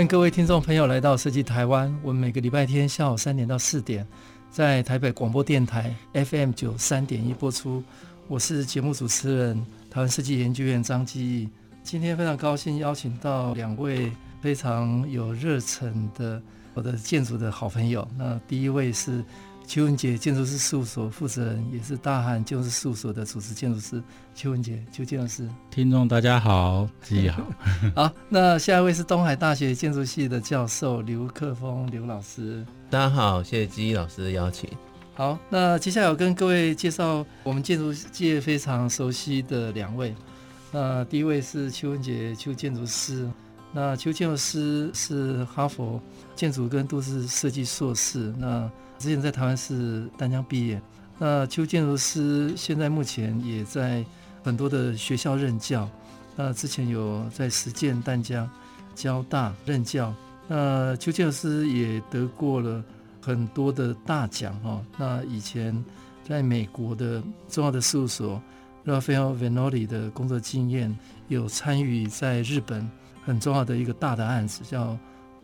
欢迎各位听众朋友来到设计台湾。我们每个礼拜天下午三点到四点，在台北广播电台 FM 九三点一播出。我是节目主持人台湾设计研究院张基义。今天非常高兴邀请到两位非常有热忱的我的建筑的好朋友。那第一位是。邱文杰建筑师事务所负责人，也是大汉建筑师事务所的主持建筑师邱文杰，邱建筑师。听众大家好，自己好。好，那下一位是东海大学建筑系的教授刘克峰刘老师。大家好，谢谢基一老师的邀请。好，那接下来我跟各位介绍我们建筑界非常熟悉的两位。那第一位是邱文杰邱建筑师。那邱建筑师是哈佛建筑跟都市设计硕士。那之前在台湾是淡江毕业，那邱建筑师现在目前也在很多的学校任教，那之前有在实践淡江、交大任教，那邱建筑师也得过了很多的大奖哈。那以前在美国的重要的事务所 Rafael Vanoli 的工作经验，有参与在日本很重要的一个大的案子叫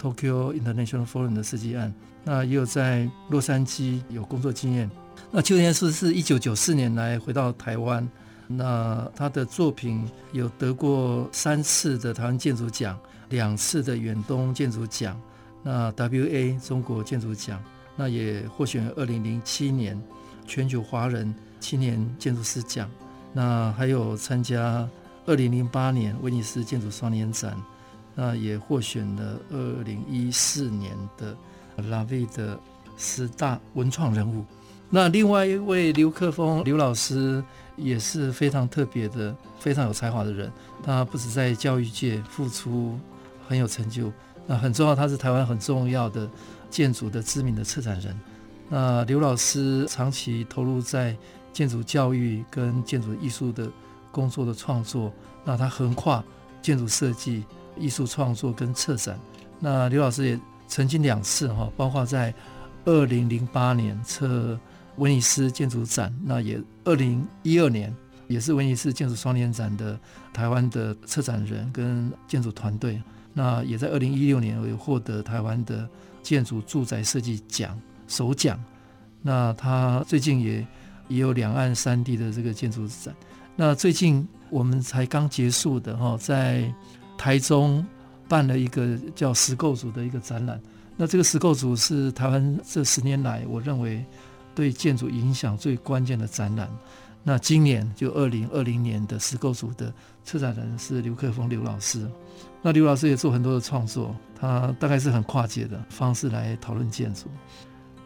Tokyo International Forum 的设计案。那也有在洛杉矶有工作经验。那邱建筑师是一九九四年来回到台湾。那他的作品有得过三次的台湾建筑奖，两次的远东建筑奖，那 WA 中国建筑奖，那也获选二零零七年全球华人青年建筑师奖。那还有参加二零零八年威尼斯建筑双年展，那也获选了二零一四年的。拉维的十大文创人物，那另外一位刘克峰刘老师也是非常特别的、非常有才华的人。他不止在教育界付出很有成就，那很重要，他是台湾很重要的建筑的知名的策展人。那刘老师长期投入在建筑教育跟建筑艺术的工作的创作，那他横跨建筑设计、艺术创作跟策展。那刘老师也。曾经两次哈，包括在二零零八年策威尼斯建筑展，那也二零一二年也是威尼斯建筑双年展的台湾的策展人跟建筑团队，那也在二零一六年有获得台湾的建筑住宅设计奖首奖。那他最近也也有两岸三地的这个建筑展。那最近我们才刚结束的哈，在台中。办了一个叫“石构组”的一个展览，那这个“石构组”是台湾这十年来我认为对建筑影响最关键的展览。那今年就二零二零年的“石构组”的策展人是刘克峰刘老师。那刘老师也做很多的创作，他大概是很跨界的方式来讨论建筑。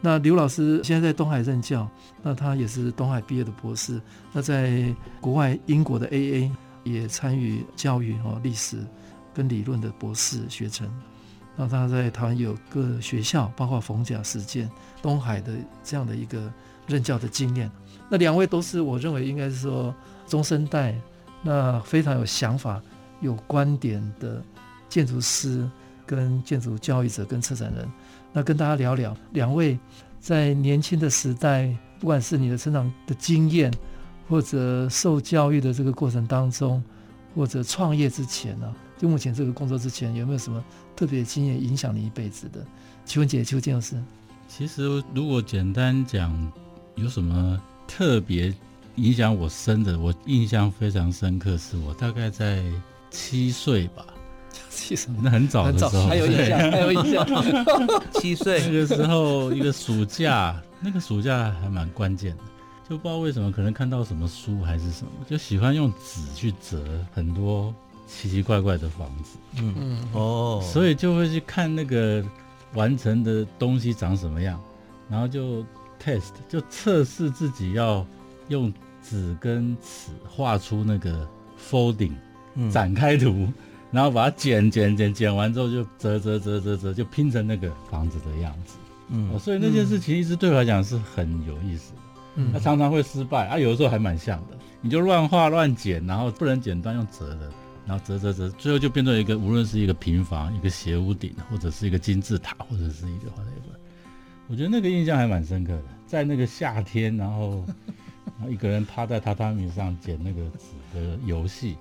那刘老师现在在东海任教，那他也是东海毕业的博士。那在国外英国的 AA 也参与教育和历史。跟理论的博士学成，那他在台湾有各学校，包括逢甲实践、东海的这样的一个任教的经验。那两位都是我认为应该是说中生代，那非常有想法、有观点的建筑师跟建筑教育者跟策展人。那跟大家聊聊，两位在年轻的时代，不管是你的成长的经验，或者受教育的这个过程当中，或者创业之前呢、就目前这个工作之前，有没有什么特别经验影响你一辈子的？邱文杰、邱建老师。其实如果简单讲，有什么特别影响我深的，我印象非常深刻，是我大概在七岁吧。七岁，那很早的时候，还有印象，还有印象。七岁那个时候，一个暑假，那个暑假还蛮关键的，就不知道为什么，可能看到什么书还是什么，就喜欢用纸去折很多。奇奇怪怪的房子，嗯嗯。哦，所以就会去看那个完成的东西长什么样，然后就 test 就测试自己要用纸跟尺画出那个 folding、嗯、展开图，然后把它剪剪剪剪完之后就折折折折折，就拼成那个房子的样子。嗯，所以那件事情一直对我来讲是很有意思。的。嗯，它常常会失败啊，有的时候还蛮像的。你就乱画乱剪，然后不能剪断用折的，然后折折折，最后就变成一个无论是一个平房、一个斜屋顶，或者是一个金字塔，或者是一个。我觉得那个印象还蛮深刻的，在那个夏天，然后一个人趴在榻榻米上捡那个纸的游戏。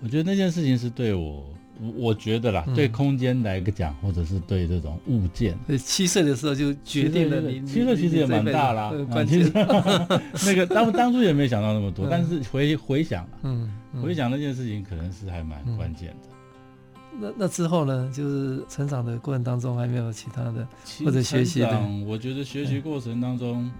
我觉得那件事情是对我，我我觉得啦，嗯、对空间来讲，或者是对这种物件。七岁的时候就决定了你，七岁其实也蛮大啦。其实 那个当当初也没想到那么多，嗯、但是回回想，嗯，嗯回想那件事情可能是还蛮关键的。嗯、那那之后呢？就是成长的过程当中还没有其他的或者学习的。我觉得学习过程当中。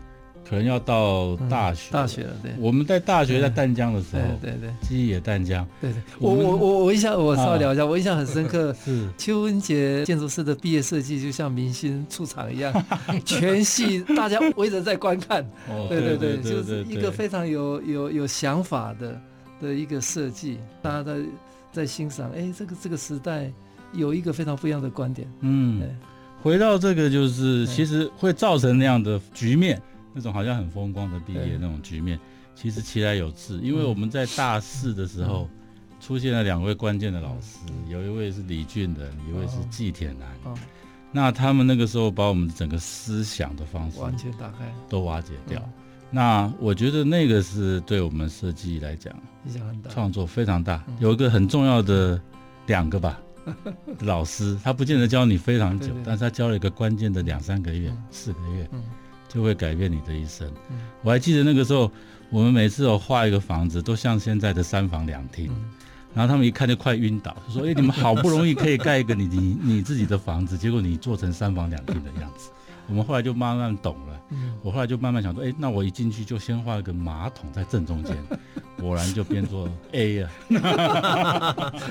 可能要到大学，大学了。对，我们在大学在淡江的时候，对对，基野淡江。对对，我我我我印象，我稍微聊一下，我印象很深刻。是邱文杰建筑师的毕业设计，就像明星出场一样，全系大家围着在观看。哦对对对，就是一个非常有有有想法的的一个设计，大家在在欣赏。哎，这个这个时代有一个非常不一样的观点。嗯，回到这个，就是其实会造成那样的局面。那种好像很风光的毕业那种局面，其实其来有志，因为我们在大四的时候出现了两位关键的老师，有一位是李俊仁，一位是季铁男。那他们那个时候把我们整个思想的方式完全打开，都瓦解掉。那我觉得那个是对我们设计来讲影响很大，创作非常大。有一个很重要的 两个吧 老师，他不见得教你非常久，但是他教了一个关键的两三个月、四个月。就会改变你的一生。我还记得那个时候，我们每次有画一个房子，都像现在的三房两厅，然后他们一看就快晕倒，说：“哎，你们好不容易可以盖一个你你你自己的房子，结果你做成三房两厅的样子。”我们后来就慢慢懂了。我后来就慢慢想说：“哎，那我一进去就先画一个马桶在正中间，果然就变作 A 呀，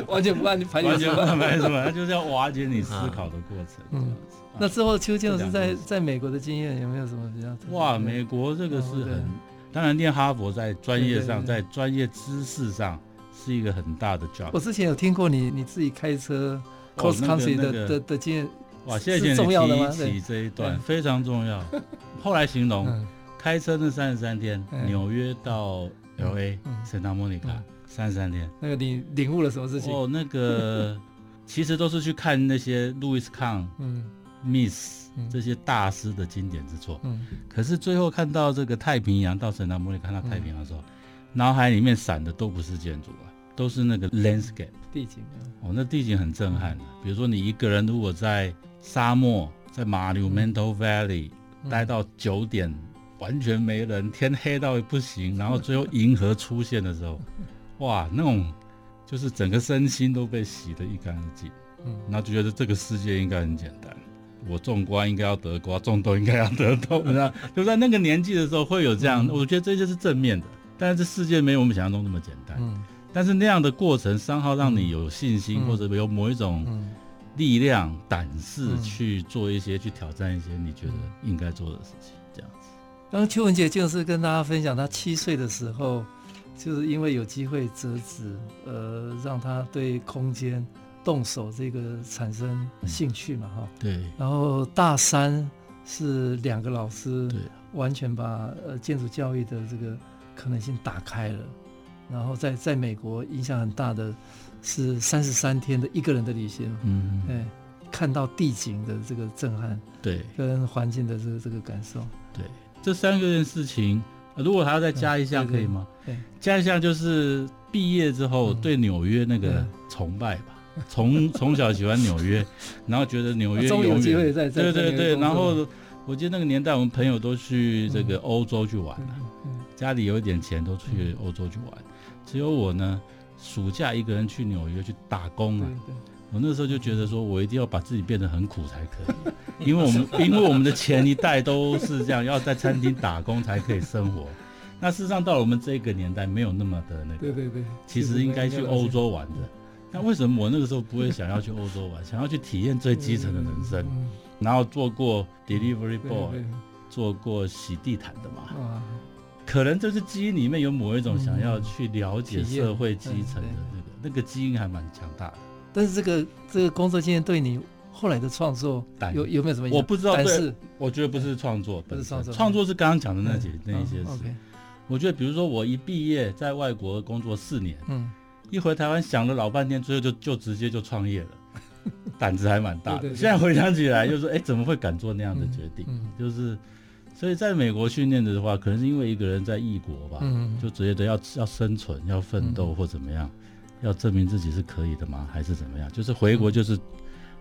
完全不按你排，完全不按排什么，他就是要瓦解你思考的过程。那之后，邱建筑师在在美国的经验有没有什么比较？哇，美国这个是很，当然念哈佛在专业上，在专业知识上是一个很大的 job。我之前有听过你你自己开车 cross country 的的的经验，哇，谢谢你提起这一段，非常重要。后来形容开车那三十三天，纽约到 LA Santa Monica 三十三天，那个你领悟了什么事情？哦，那个 其实都是去看那些 Louis Kahn，嗯。Miss 这些大师的经典之作，嗯，可是最后看到这个太平洋，到神南摩尼看到太平洋的时候，脑海里面闪的都不是建筑啊，都是那个 landscape 地景哦，那地景很震撼的。比如说你一个人如果在沙漠，在 Monumental Valley 待到九点，完全没人，天黑到不行，然后最后银河出现的时候，哇，那种就是整个身心都被洗得一干二净，嗯，然后就觉得这个世界应该很简单。我种瓜应该要得瓜，种豆应该要得豆，你知道？就在那个年纪的时候会有这样，我觉得这就是正面的。但是这世界没有我们想象中那么简单。嗯。但是那样的过程，商号让你有信心，或者有某一种力量、胆识去做一些、去挑战一些你觉得应该做的事情，这样子。刚刚邱文杰就是跟大家分享，他七岁的时候，就是因为有机会折纸，呃，让他对空间。动手这个产生兴趣嘛，哈，对。然后大三是两个老师，对，完全把呃建筑教育的这个可能性打开了。然后在在美国影响很大的是三十三天的一个人的旅行，嗯，哎，看到地景的这个震撼，对，跟环境的这个这个感受，对。这三个件事情，如果还要再加一项可以吗？对，加一项就是毕业之后对纽约那个崇拜吧。从从小喜欢纽约，然后觉得纽约有机会在在对对对，然后我记得那个年代，我们朋友都去这个欧洲去玩了，家里有一点钱都去欧洲去玩，只有我呢，暑假一个人去纽约去打工啊。我那时候就觉得说，我一定要把自己变得很苦才可以，因为我们因为我们的前一代都是这样，要在餐厅打工才可以生活。那事实上到了我们这个年代，没有那么的那个，对对对，其实应该去欧洲玩的。那为什么我那个时候不会想要去欧洲玩，想要去体验最基层的人生？然后做过 delivery boy，做过洗地毯的嘛？可能就是基因里面有某一种想要去了解社会基层的那个那个基因还蛮强大的。但是这个这个工作经验对你后来的创作有有没有什么影响？我不知道，但是？我觉得不是创作，不是创作，创作是刚刚讲的那些、嗯、那一些事。我觉得，比如说我一毕业在外国工作四年，嗯，一回台湾想了老半天，最后就就直接就创业了，胆子还蛮大的。对对对，现在回想起来，就是说，哎，怎么会敢做那样的决定？嗯嗯、就是。所以在美国训练的话，可能是因为一个人在异国吧，嗯、就觉得要要生存、要奋斗或怎么样，嗯、要证明自己是可以的吗？还是怎么样？就是回国，就是、嗯、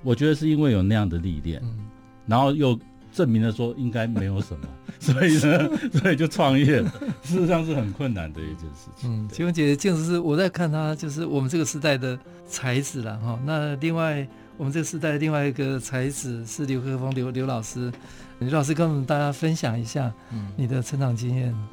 我觉得是因为有那样的历练，嗯、然后又证明了说应该没有什么，所以呢，所以就创业了。事实上是很困难的一件事情。嗯，晴雯姐姐，就是我在看她，就是我们这个时代的才子了哈。那另外，我们这个时代的另外一个才子是刘克峰刘刘老师。刘老师跟我们大家分享一下你的成长经验。嗯、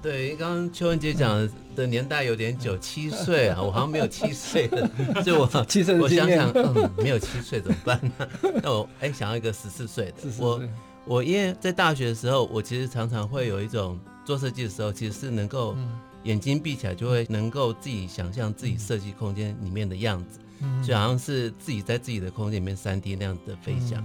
对，刚刚邱文姐讲的年代有点久，七岁啊，我好像没有七岁的，所以我 七岁我想想，嗯，没有七岁怎么办呢？那我哎，想要一个十四岁的。我我因为在大学的时候，我其实常常会有一种做设计的时候，其实是能够眼睛闭起来就会能够自己想象自己设计空间里面的样子，就好像是自己在自己的空间里面三 D 那样的飞翔。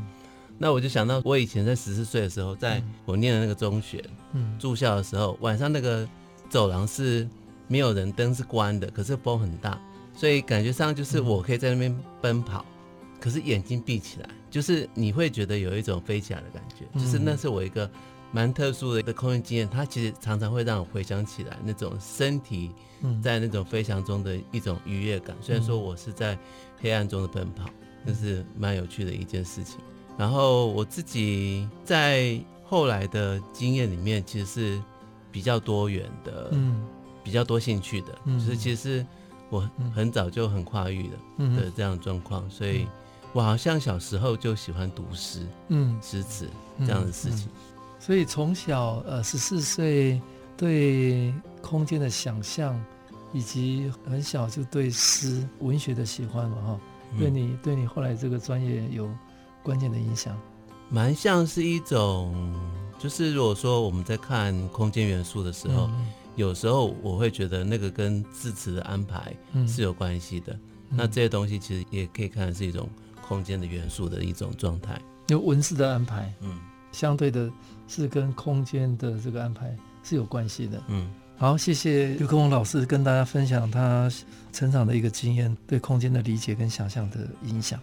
那我就想到，我以前在十四岁的时候，在我念的那个中学，嗯，住校的时候，晚上那个走廊是没有人，灯是关的，可是风很大，所以感觉上就是我可以在那边奔跑，可是眼睛闭起来，就是你会觉得有一种飞起来的感觉，就是那是我一个蛮特殊的一个空间经验，它其实常常会让我回想起来那种身体在那种飞翔中的一种愉悦感，虽然说我是在黑暗中的奔跑，这是蛮有趣的一件事情。然后我自己在后来的经验里面，其实是比较多元的，嗯，比较多兴趣的，嗯，就是其实我很早就很跨域的，嗯，的这样状况，所以我好像小时候就喜欢读诗，嗯，诗词这样的事情，所以从小呃十四岁对空间的想象，以及很小就对诗文学的喜欢嘛，哈，对你对你后来这个专业有。关键的影响，蛮像是一种，就是如果说我们在看空间元素的时候，嗯、有时候我会觉得那个跟字词的安排是有关系的。嗯、那这些东西其实也可以看成是一种空间的元素的一种状态。有文字的安排，嗯，相对的是跟空间的这个安排是有关系的。嗯，好，谢谢刘克宏老师跟大家分享他成长的一个经验，对空间的理解跟想象的影响。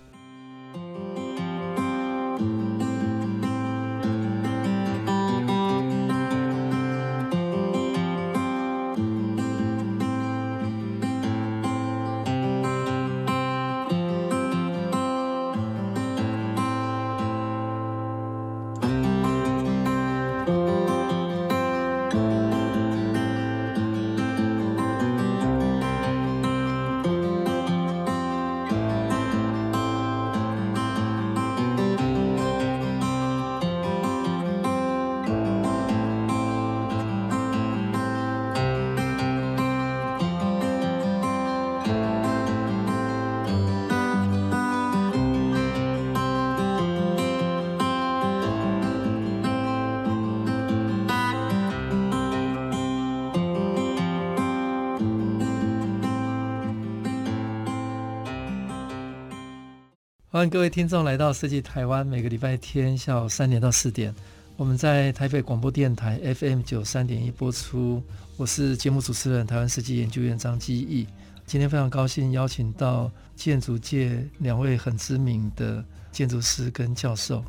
欢迎各位听众来到设计台湾，每个礼拜天下午三点到四点，我们在台北广播电台 FM 九三点一播出。我是节目主持人台湾设计研究院张基义。今天非常高兴邀请到建筑界两位很知名的建筑师跟教授，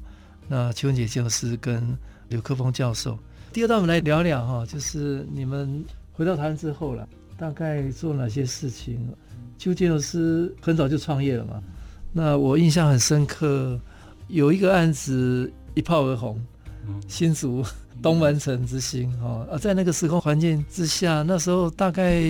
那邱文杰建筑师跟刘克峰教授。第二段我们来聊聊哈，就是你们回到台湾之后了，大概做哪些事情？邱建筑师很早就创业了嘛？那我印象很深刻，有一个案子一炮而红，新竹东门城之星哦，啊在那个时空环境之下，那时候大概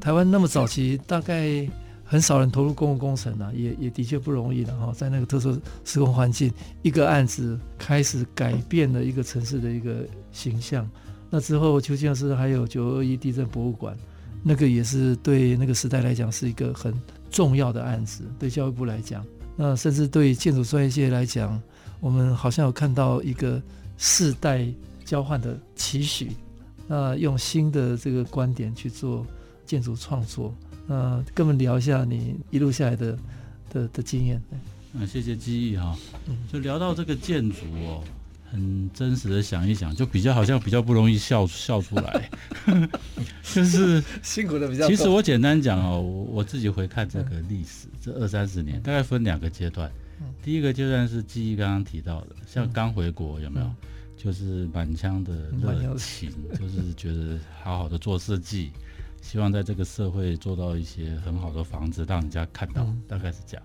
台湾那么早期，大概很少人投入公共工程啊，也也的确不容易的哈。在那个特殊时空环境，一个案子开始改变了一个城市的一个形象。那之后，邱建筑师还有九二一地震博物馆，那个也是对那个时代来讲是一个很。重要的案子，对教育部来讲，那甚至对建筑专业界来讲，我们好像有看到一个世代交换的期许。那用新的这个观点去做建筑创作，那跟我们聊一下你一路下来的的的经验。嗯，谢谢记忆哈。就聊到这个建筑哦，很真实的想一想，就比较好像比较不容易笑笑出来，就是辛苦的比较。其实我简单讲哦，我我自己回看这个历史，这二三十年大概分两个阶段。第一个阶段是记忆刚刚提到的，像刚回国有没有？就是满腔的热情，就是觉得好好的做设计，希望在这个社会做到一些很好的房子，让人家看到，大概是这样。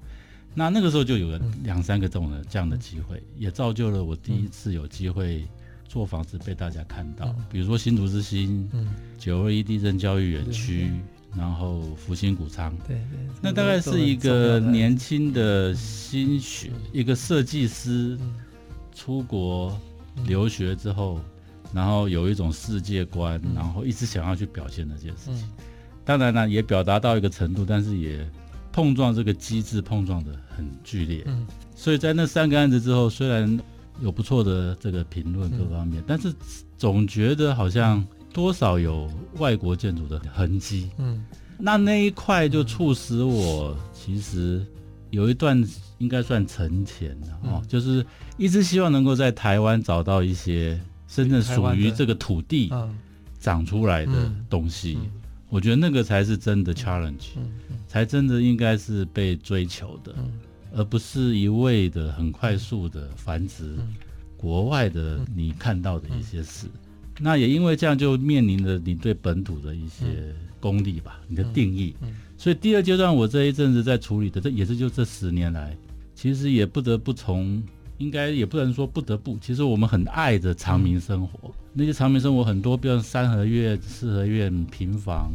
那那个时候就有了两三个这种的这样的机会，也造就了我第一次有机会做房子被大家看到，比如说新竹之星，九二一地震教育园区，然后福星谷仓，对对，那大概是一个年轻的心血，一个设计师出国。留学之后，然后有一种世界观，然后一直想要去表现那件事情。当然呢，也表达到一个程度，但是也碰撞这个机制，碰撞的很剧烈。所以在那三个案子之后，虽然有不错的这个评论各方面，但是总觉得好像多少有外国建筑的痕迹。嗯，那那一块就促使我其实有一段。应该算沉潜的哦，嗯、就是一直希望能够在台湾找到一些真正属于这个土地长出来的东西。我觉得那个才是真的 challenge，、才真的应该是被追求的，嗯、而不是一味的很快速的繁殖国外的你看到的一些事。那也因为这样，就面临着你对本土的一些功力吧，你的定义。所以第二阶段，我这一阵子在处理的，这也是就这十年来。其实也不得不从，应该也不能说不得不。其实我们很爱着长民生活，嗯、那些长民生活很多，比如三合院、四合院、平房、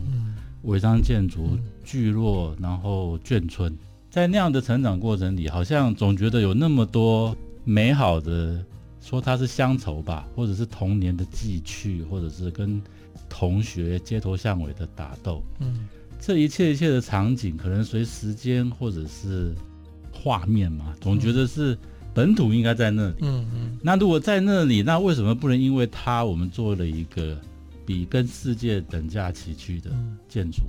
违章、嗯、建筑、嗯、聚落，然后眷村，在那样的成长过程里，好像总觉得有那么多美好的，说它是乡愁吧，或者是童年的寄趣，或者是跟同学街头巷尾的打斗。嗯，这一切一切的场景，可能随时间或者是。画面嘛，总觉得是本土应该在那里。嗯嗯。那如果在那里，那为什么不能因为它，我们做了一个比跟世界等价齐驱的建筑？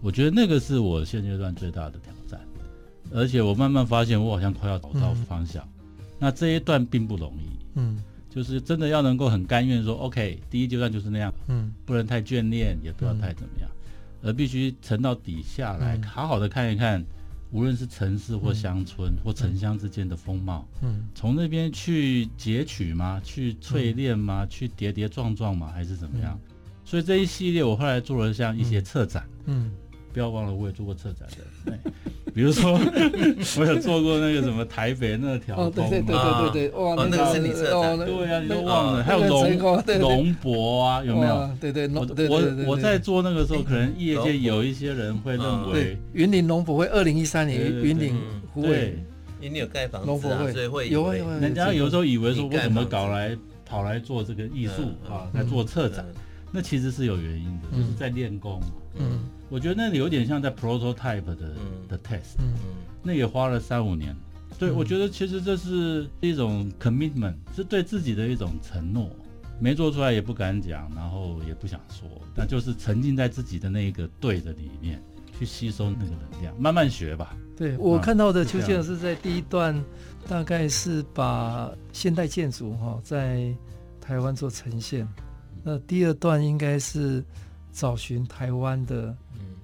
我觉得那个是我现阶段最大的挑战。而且我慢慢发现，我好像快要找到方向。那这一段并不容易。嗯。就是真的要能够很甘愿说，OK，第一阶段就是那样。嗯。不能太眷恋，也不要太怎么样，而必须沉到底下来，好好的看一看。无论是城市或乡村或城乡之间的风貌，嗯，从那边去截取吗？去淬炼吗？去跌跌撞撞吗？还是怎么样？所以这一系列我后来做了像一些策展，嗯，不要忘了我也做过策展的，比如说 我有做过那个什么台北那条通，对对对对对，哇，那个是你策展，对呀，你都忘了，还有龙龙博啊，有没有？对对，我我我在做那个时候，可能业界有一些人会认为云林龙博会二零一三年云林湖尾，因为有盖房子啊，所以会有人家有时候以为说我怎么搞来跑来做这个艺术啊，来做策展，那其实是有原因的，就是在练功。嗯。我觉得那里有点像在 prototype 的、嗯、的 test，嗯，那也花了三五年。对，嗯、我觉得其实这是一种 commitment，是对自己的一种承诺，没做出来也不敢讲，然后也不想说，那就是沉浸在自己的那一个对的里面，去吸收那个能量，慢慢学吧。对，我看到的邱先生是在第一段，大概是把现代建筑哈在台湾做呈现，那第二段应该是找寻台湾的。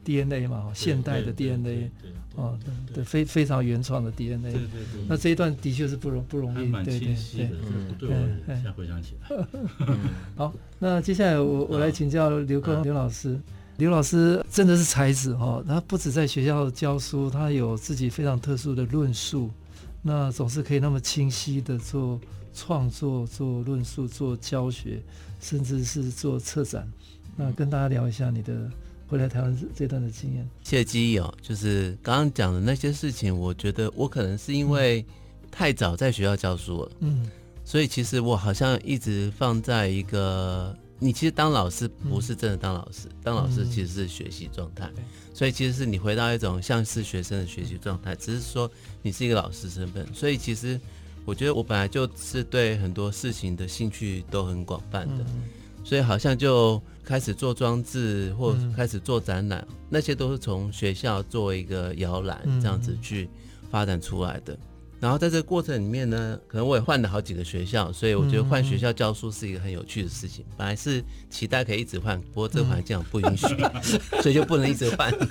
DNA 嘛，现代的 DNA，哦，对，非非常原创的 DNA。对对对。那这一段的确是不容不容易，对对对。嗯，对，现在回想起来。好，那接下来我我来请教刘克隆刘老师。刘老师真的是才子哈，他不止在学校教书，他有自己非常特殊的论述，那总是可以那么清晰的做创作、做论述、做教学，甚至是做策展。那跟大家聊一下你的。回来台湾这段的经验，谢谢记忆哦，就是刚刚讲的那些事情，我觉得我可能是因为太早在学校教书了，嗯，所以其实我好像一直放在一个，你其实当老师不是真的当老师，嗯、当老师其实是学习状态，嗯、所以其实是你回到一种像是学生的学习状态，只是说你是一个老师身份，所以其实我觉得我本来就是对很多事情的兴趣都很广泛的。嗯。所以好像就开始做装置，或开始做展览，嗯、那些都是从学校做一个摇篮这样子去发展出来的。然后在这个过程里面呢，可能我也换了好几个学校，所以我觉得换学校教书是一个很有趣的事情。本来是期待可以一直换，不过这个环境不允许，所以就不能一直换。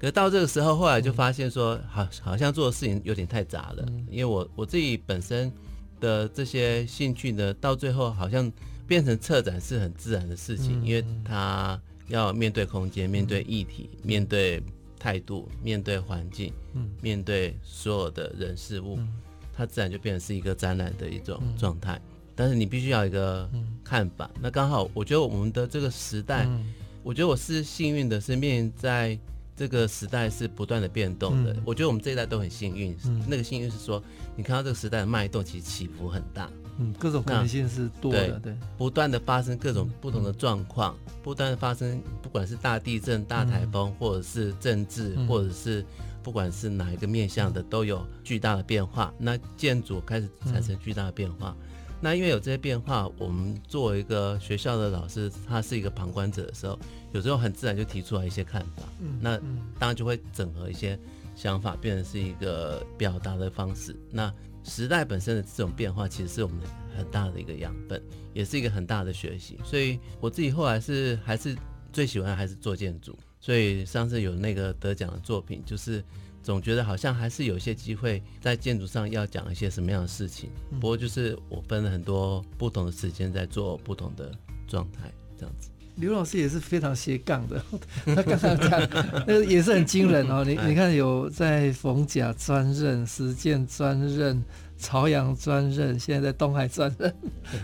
可是到这个时候，后来就发现说，好，好像做的事情有点太杂了。因为我我自己本身的这些兴趣呢，到最后好像变成策展是很自然的事情，因为他要面对空间，面对议题，面对。态度面对环境，嗯，面对所有的人事物，嗯，它自然就变成是一个展览的一种状态。嗯，但是你必须要一个看法。嗯，那刚好，我觉得我们的这个时代，嗯，我觉得我是幸运的，是面在这个时代是不断的变动的。嗯，我觉得我们这一代都很幸运，嗯，那个幸运是说，你看到这个时代的脉动其实起伏很大。嗯，各种可能性是多的，对，对，不断的发生各种不同的状况，嗯、不断的发生，不管是大地震、大台风，嗯、或者是政治，嗯、或者是不管是哪一个面向的，都有巨大的变化。那建筑开始产生巨大的变化，嗯、那因为有这些变化，我们作为一个学校的老师，他是一个旁观者的时候，有时候很自然就提出来一些看法，嗯、那当然就会整合一些想法，变成是一个表达的方式。那时代本身的这种变化，其实是我们很大的一个养分，也是一个很大的学习。所以我自己后来是还是最喜欢还是做建筑。所以上次有那个得奖的作品，就是总觉得好像还是有一些机会在建筑上要讲一些什么样的事情。不过就是我分了很多不同的时间在做不同的状态，这样子。刘老师也是非常斜杠的，他刚刚讲那个也是很惊人哦。你你看有在逢甲专任、实践专任、朝阳专任，现在在东海专任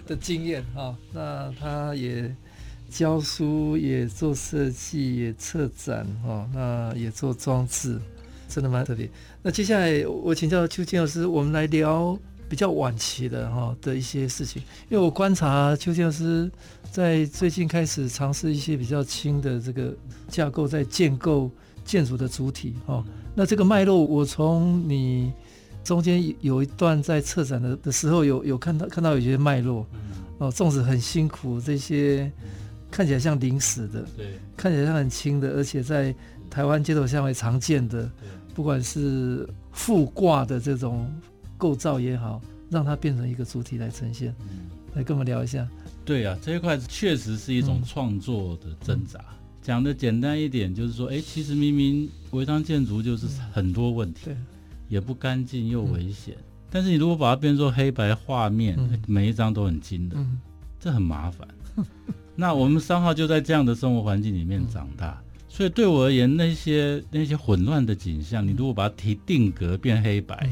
的经验哈。那他也教书，也做设计，也策展哈。那也做装置，真的蛮特别。那接下来我请教邱建老师，我们来聊。比较晚期的哈的一些事情，因为我观察邱建老师在最近开始尝试一些比较轻的这个架构，在建构建筑的主体哦。那这个脉络，我从你中间有一段在策展的的时候有有看到看到有些脉络哦，粽子很辛苦，这些看起来像临时的，对，看起来像很轻的，而且在台湾街头巷尾常见的，不管是复挂的这种。构造也好，让它变成一个主体来呈现。嗯，来跟我们聊一下。对啊，这一块确实是一种创作的挣扎。讲的、嗯、简单一点，就是说，哎，其实明明违章建筑就是很多问题，嗯，也不干净又危险。嗯、但是你如果把它变作黑白画面，嗯、每一张都很精的，嗯、这很麻烦。嗯、那我们三号就在这样的生活环境里面长大，嗯、所以对我而言，那些那些混乱的景象，你如果把它提定格变黑白。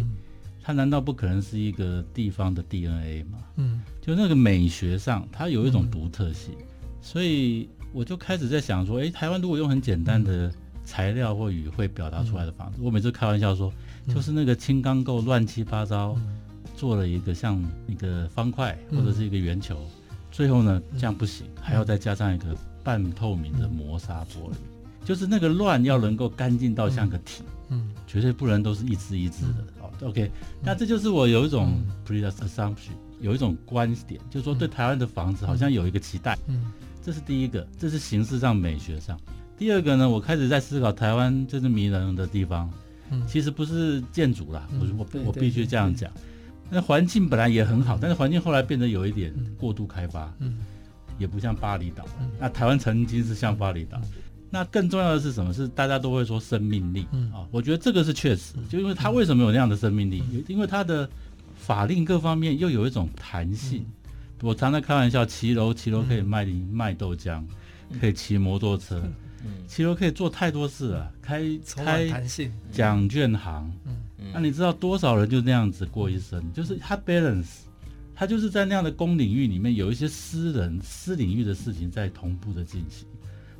嗯它难道不可能是一个地方的 DNA 吗？嗯，就那个美学上，它有一种独特性，嗯、所以我就开始在想说，诶，台湾如果用很简单的材料或语汇表达出来的房子，嗯、我每次开玩笑说，就是那个轻钢构乱七八糟，嗯、做了一个像一个方块或者是一个圆球，嗯、最后呢，这样不行，还要再加上一个半透明的磨砂玻璃，嗯、就是那个乱要能够干净到像个体，嗯，绝对不能都是一只一只的。嗯。OK，那这就是我有一种 preassumption，有一种观点，就是说对台湾的房子好像有一个期待。嗯，这是第一个，这是形式上美学上。第二个呢，我开始在思考台湾真正迷人的地方，其实不是建筑啦，我我我必须这样讲。那环境本来也很好，但是环境后来变得有一点过度开发，嗯，也不像巴厘岛。那台湾曾经是像巴厘岛。那更重要的是什么？是大家都会说生命力啊、嗯哦，我觉得这个是确实，就因为他为什么有那样的生命力？嗯、因为他的法令各方面又有一种弹性。嗯、我常常开玩笑，骑楼骑楼可以卖卖豆浆，嗯、可以骑摩托车，骑楼、嗯、可以做太多事了，开开弹性奖券行。那、你知道多少人就那样子过一生？就是他 balance，他就是在那样的公领域里面有一些私人私领域的事情在同步的进行。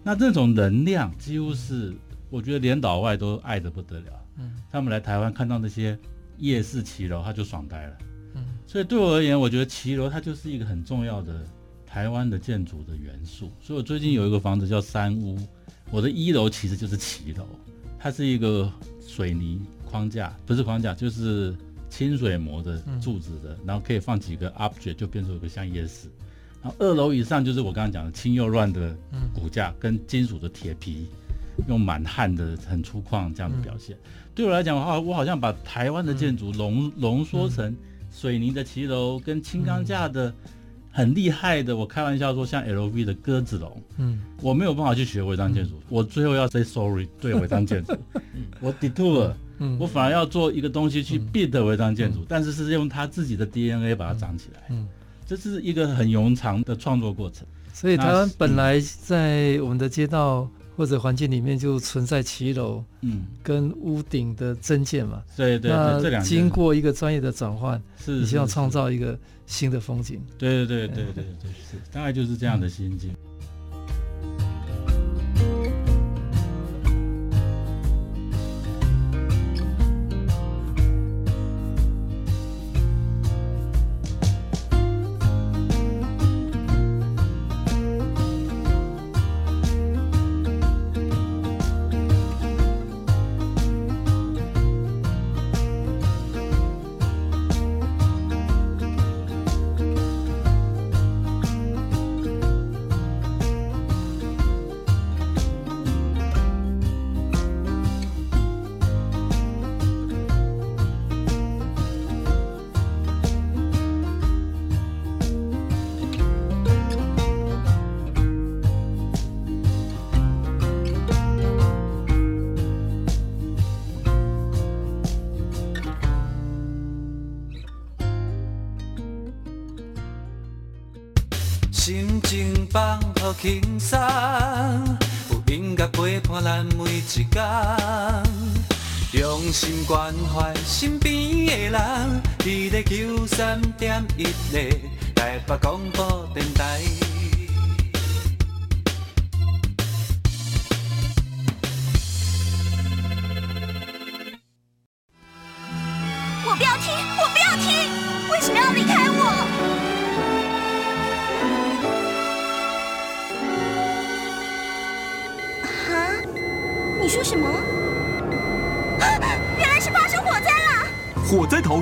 那这种能量几乎是，我觉得连岛外都爱得不得了。嗯，他们来台湾看到那些夜市骑楼，他就爽呆了。嗯，所以对我而言，我觉得骑楼它就是一个很重要的台湾的建筑的元素。所以我最近有一个房子叫三屋，我的一楼其实就是骑楼，它是一个水泥框架，不是框架，就是清水模的柱子的，然后可以放几个 object，就变成一个像夜市。然后二楼以上就是我刚刚讲的轻又乱的骨架跟金属的铁皮，用满汉的很粗犷这样的表现。嗯、对我来讲的话，我好像把台湾的建筑浓浓缩成水泥的骑楼跟轻钢架的很厉害的。我开玩笑说，像 LV 的鸽子笼，嗯，我没有办法去学违章建筑，嗯、我最后要 say sorry 对违章建筑，我 detour，我反而要做一个东西去 beat 违章建筑，但是是用他自己的 DNA 把它长起来，嗯，这是一个很冗长的创作过程。所以台湾本来在我们的街道或者环境里面就存在骑楼，嗯，跟屋顶的增建嘛。对对对，这两经过一个专业的转换，是你希望创造一个新的风景。对对对对对对，是大概就是这样的心境。轻松，有音乐陪伴咱每一天，用心关怀身边的人。你的九三点一的台北广播电台。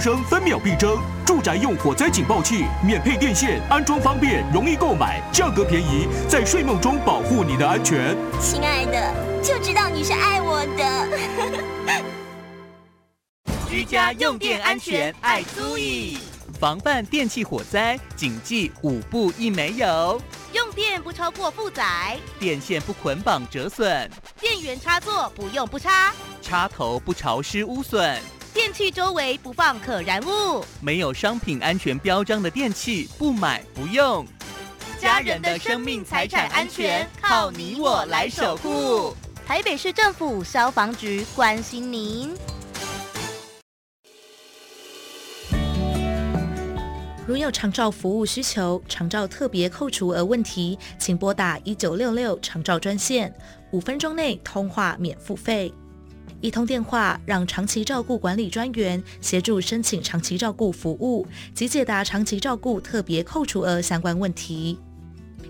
生分秒必争，住宅用火灾警报器，免配电线，安装方便，容易购买，价格便宜，在睡梦中保护你的安全。亲爱的，就知道你是爱我的。居家用电安全爱租意，防范电器火灾，谨记五步一没有。用电不超过负载，电线不捆绑折损，电源插座不用不插，插头不潮湿污损，电器周围不放可燃物，没有商品安全标章的电器不买不用。家人的生命财产安全靠你我来守护。台北市政府消防局关心您。如有长照服务需求、长照特别扣除额问题，请拨打一九六六长照专线，五分钟内通话免付费。一通电话，让长期照顾管理专员协助申请长期照顾服务及解答长期照顾特别扣除额相关问题。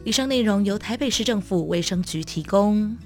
以上内容由台北市政府卫生局提供。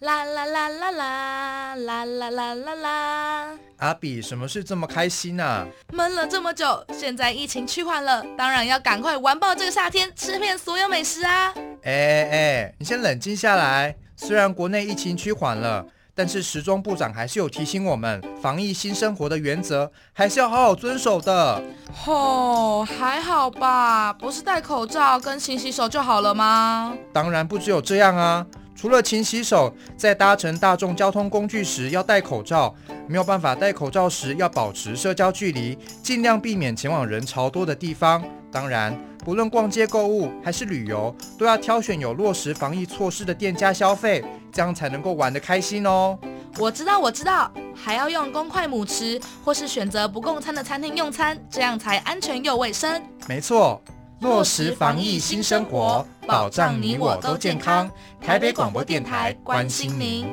啦啦啦啦啦啦啦啦啦啦！阿比，什么事这么开心啊？闷了这么久，现在疫情趋缓了，当然要赶快玩爆这个夏天，吃遍所有美食啊！哎哎哎，你先冷静下来。虽然国内疫情趋缓了，但是时钟部长还是有提醒我们，防疫新生活的原则还是要好好遵守的。吼，还好吧？不是戴口罩跟勤洗手就好了吗？当然不只有这样啊。除了勤洗手，在搭乘大众交通工具时要戴口罩，没有办法戴口罩时要保持社交距离，尽量避免前往人潮多的地方。当然，不论逛街购物还是旅游，都要挑选有落实防疫措施的店家消费，这样才能够玩得开心哦。我知道，我知道，还要用公筷母匙，或是选择不供餐的餐厅用餐，这样才安全又卫生。没错。落实防疫新生活，保障你我都健康。台北广播电台关心您。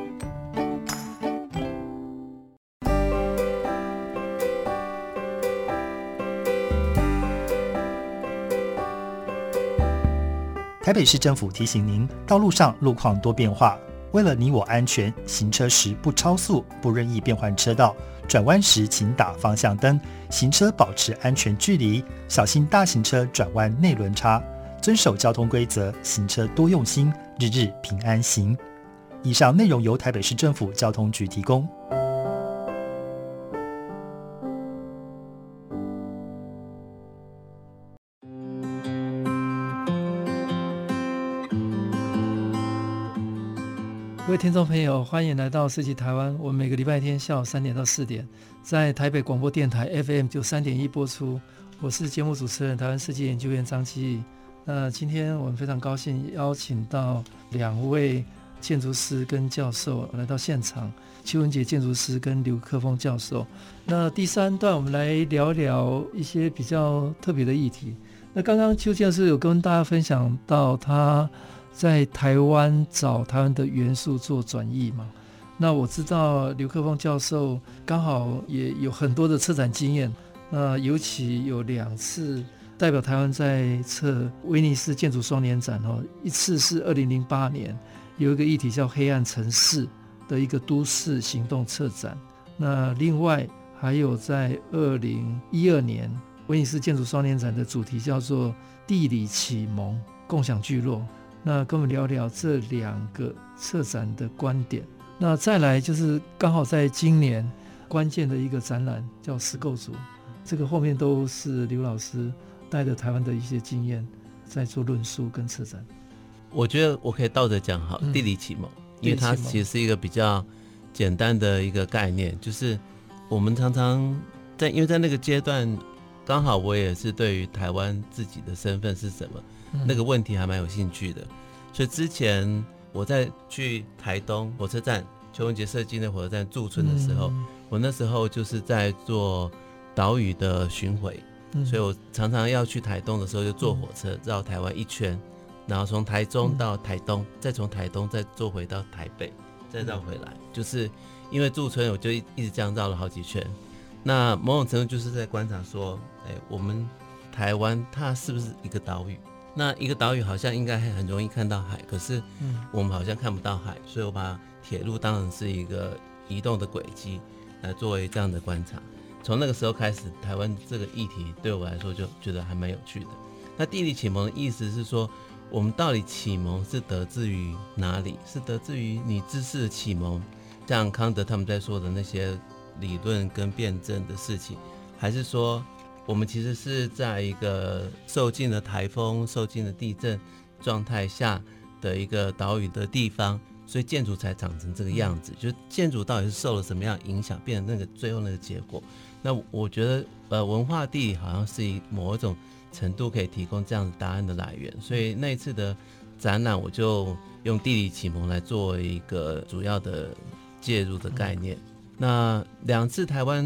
台北市政府提醒您：道路上路况多变化，为了你我安全，行车时不超速，不任意变换车道。转弯时请打方向灯，行车保持安全距离，小心大型车转弯内轮差。遵守交通规则，行车多用心，日日平安行。以上内容由台北市政府交通局提供。位听众朋友，欢迎来到设计台湾。我们每个礼拜天下午三点到四点，在台北广播电台 FM 九三点一播出。我是节目主持人，台湾设计研究院张基。那今天我们非常高兴邀请到两位建筑师跟教授来到现场，邱文杰建筑师跟刘克峰教授。那第三段我们来聊聊一些比较特别的议题。那刚刚邱教授有跟大家分享到他。在台湾找台湾的元素做转译嘛？那我知道刘克峰教授刚好也有很多的策展经验，那尤其有两次代表台湾在策威尼斯建筑双年展哦，一次是二零零八年有一个议题叫“黑暗城市”的一个都市行动策展，那另外还有在二零一二年威尼斯建筑双年展的主题叫做“地理启蒙共享聚落”。那跟我们聊聊这两个策展的观点。那再来就是刚好在今年关键的一个展览叫“石构筑”，这个后面都是刘老师带着台湾的一些经验在做论述跟策展。我觉得我可以倒着讲好，地理启蒙，嗯、因为它其实是一个比较简单的一个概念，就是我们常常在因为在那个阶段，刚好我也是对于台湾自己的身份是什么。那个问题还蛮有兴趣的，所以之前我在去台东火车站邱文杰设计那火车站驻村的时候，我那时候就是在做岛屿的巡回，所以我常常要去台东的时候就坐火车绕台湾一圈，然后从台中到台东，再从台东再坐回到台北，再绕回来，就是因为驻村我就一一直这样绕了好几圈，那某种程度就是在观察说，哎，我们台湾它是不是一个岛屿？那一个岛屿好像应该很容易看到海，可是我们好像看不到海，所以我把铁路当成是一个移动的轨迹来作为这样的观察。从那个时候开始，台湾这个议题对我来说就觉得还蛮有趣的。那地理启蒙的意思是说，我们到底启蒙是得自于哪里？是得自于你知识的启蒙，像康德他们在说的那些理论跟辩证的事情，还是说？我们其实是在一个受尽了台风、受尽了地震状态下的一个岛屿的地方，所以建筑才长成这个样子。就建筑到底是受了什么样影响，变成那个最后那个结果？那我觉得，呃，文化地理好像是以某一种程度可以提供这样的答案的来源。所以那一次的展览，我就用地理启蒙来作为一个主要的介入的概念。那两次台湾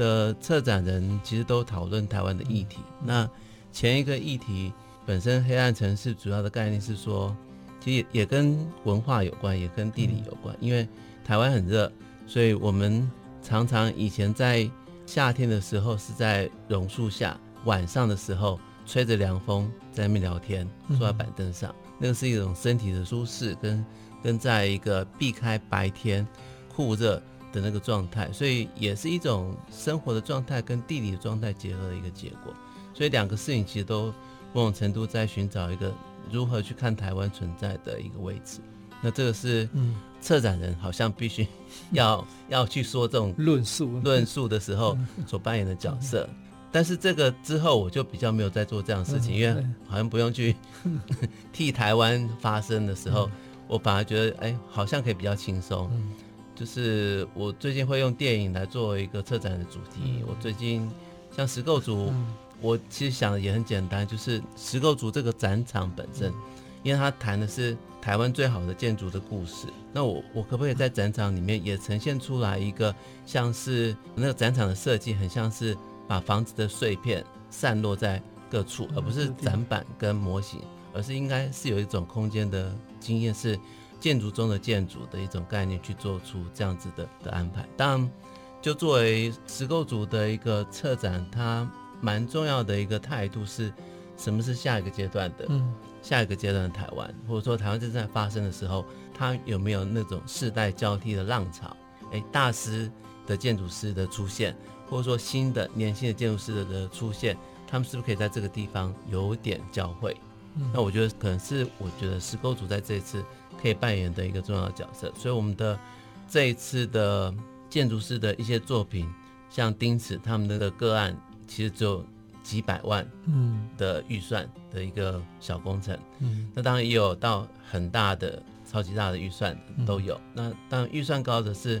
的策展人其实都讨论台湾的议题。那前一个议题本身，黑暗城市主要的概念是说，其实也也跟文化有关，也跟地理有关。因为台湾很热，所以我们常常以前在夏天的时候是在榕树下，晚上的时候吹着凉风在那边聊天，坐在板凳上，那个是一种身体的舒适，跟跟在一个避开白天酷热。的那个状态，所以也是一种生活的状态跟地理的状态结合的一个结果。所以两个事情其实都某种程度在寻找一个如何去看台湾存在的一个位置。那这个是策展人好像必须 要、嗯、要去说这种论述论述的时候所扮演的角色。但是这个之后我就比较没有在做这样的事情，因为好像不用去 替台湾发声的时候，我反而觉得哎，好像可以比较轻松。就是我最近会用电影来作为一个策展的主题。我最近像石构筑，我其实想的也很简单，就是石构组这个展场本身，因为它谈的是台湾最好的建筑的故事。那我我可不可以在展场里面也呈现出来一个，像是那个展场的设计，很像是把房子的碎片散落在各处，而不是展板跟模型，而是应该是有一种空间的经验是。建筑中的建筑的一种概念，去做出这样子的的安排。当然，就作为石构组的一个策展，它蛮重要的一个态度是，什么是下一个阶段的？嗯，下一个阶段的台湾，或者说台湾正在发生的时候，它有没有那种世代交替的浪潮？哎，大师的建筑师的出现，或者说新的年轻的建筑师的的出现，他们是不是可以在这个地方有点交汇？嗯、那我觉得可能是我觉得石构组在这一次可以扮演的一个重要角色。所以我们的这一次的建筑师的一些作品，像丁子他们的个案，其实只有几百万嗯的预算的一个小工程。嗯，那当然也有到很大的、超级大的预算都有。嗯、那当然预算高的是。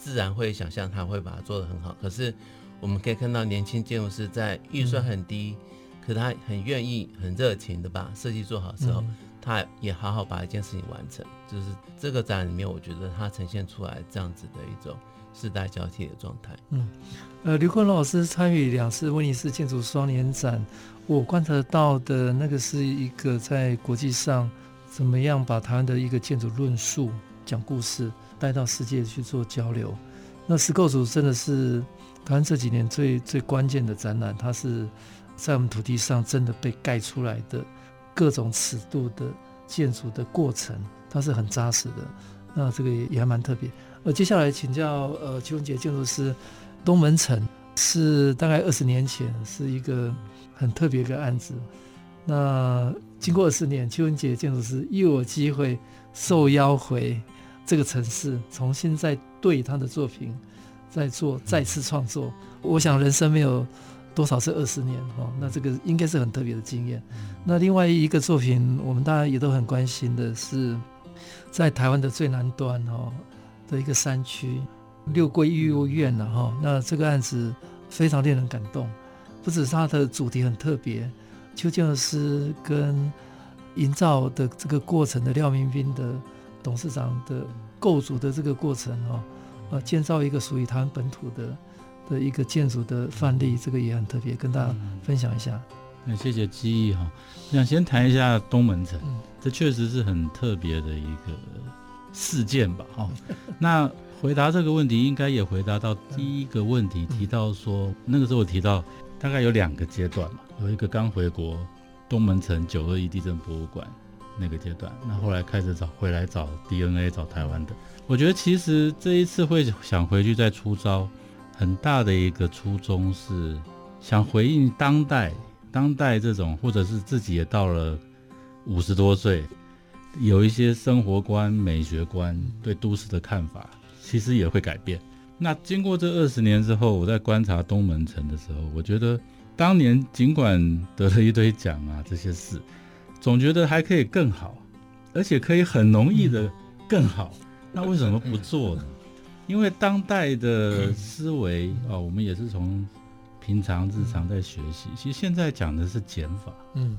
自然会想象他会把它做得很好，可是我们可以看到年轻建筑师在预算很低，嗯、可他很愿意、很热情的把设计做好之后，嗯、他也好好把一件事情完成。就是这个展里面，我觉得它呈现出来这样子的一种世代交替的状态。嗯，呃，刘坤老师参与两次威尼斯建筑双年展，我观察到的那个是一个在国际上怎么样把台湾的一个建筑论述讲故事。带到世界去做交流，那石构组真的是台湾这几年最最关键的展览，它是在我们土地上真的被盖出来的各种尺度的建筑的过程，它是很扎实的。那这个也也还蛮特别。呃，接下来请教呃邱文杰建筑师，东门城是大概二十年前是一个很特别的案子。那经过二十年，邱文杰建筑师又有机会受邀回。这个城市重新再对他的作品再做再次创作，我想人生没有多少是二十年哦，那这个应该是很特别的经验。那另外一个作品，我们大家也都很关心的是，在台湾的最南端哦的一个山区六龟育幼院了哈。那这个案子非常令人感动，不只是它的主题很特别，邱建筑师跟营造的这个过程的廖明斌的。董事长的构筑的这个过程哦，呃，建造一个属于台湾本土的的一个建筑的范例，这个也很特别，跟大家分享一下。那、嗯、谢谢基毅哈，我想先谈一下东门城，嗯、这确实是很特别的一个事件吧？哈，那回答这个问题，应该也回答到第一个问题，提到说那个时候我提到大概有两个阶段嘛，有一个刚回国，东门城九二一地震博物馆。那个阶段，那后来开始找回来找 DNA 找台湾的，我觉得其实这一次会想回去再出招，很大的一个初衷是想回应当代当代这种，或者是自己也到了五十多岁，有一些生活观、美学观对都市的看法，其实也会改变。那经过这二十年之后，我在观察东门城的时候，我觉得当年尽管得了一堆奖啊，这些事。总觉得还可以更好，而且可以很容易的更好，那为什么不做呢？因为当代的思维啊、哦，我们也是从平常日常在学习。其实现在讲的是减法。嗯，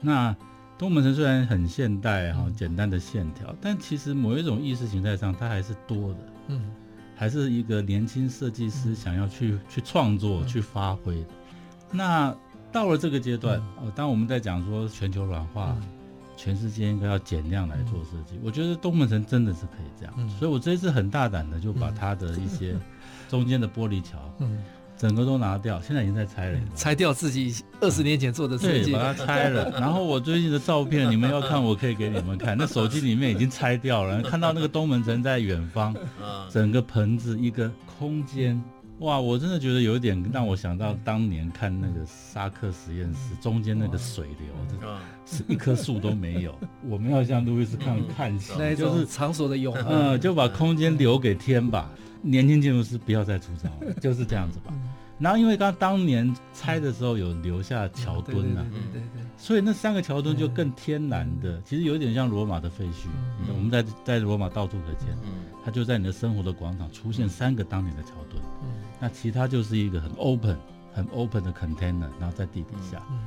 那东门城虽然很现代哈，简单的线条，但其实某一种意识形态上，它还是多的。嗯，还是一个年轻设计师想要去去创作、去发挥的。那。到了这个阶段，呃，当我们在讲说全球软化，全世界应该要减量来做设计，我觉得东门城真的是可以这样，所以我这一次很大胆的就把它的一些 中间的玻璃桥，整个都拿掉，现在已经在拆了，拆掉自己二十年前做的设计，对，把它拆了。然后我最近的照片，你们要看，我可以给你们看，那手机里面已经拆掉了，看到那个东门城在远方，整个盆子一个空间。哇，我真的觉得有一点让我想到当年看那个沙克实验室中间那个水流，是一棵树都没有。我们要向路易斯看看齐，那就是场所的永恒。嗯，就把空间留给天吧。年轻建筑师不要再出招了，就是这样子吧。然后因为刚当年拆的时候有留下桥墩呐，对对对，所以那三个桥墩就更天然的，其实有点像罗马的废墟。我们在在罗马到处可见，它就在你的生活的广场出现三个当年的桥墩。那其他就是一个很 open、很 open 的 container，然后在地底下。嗯，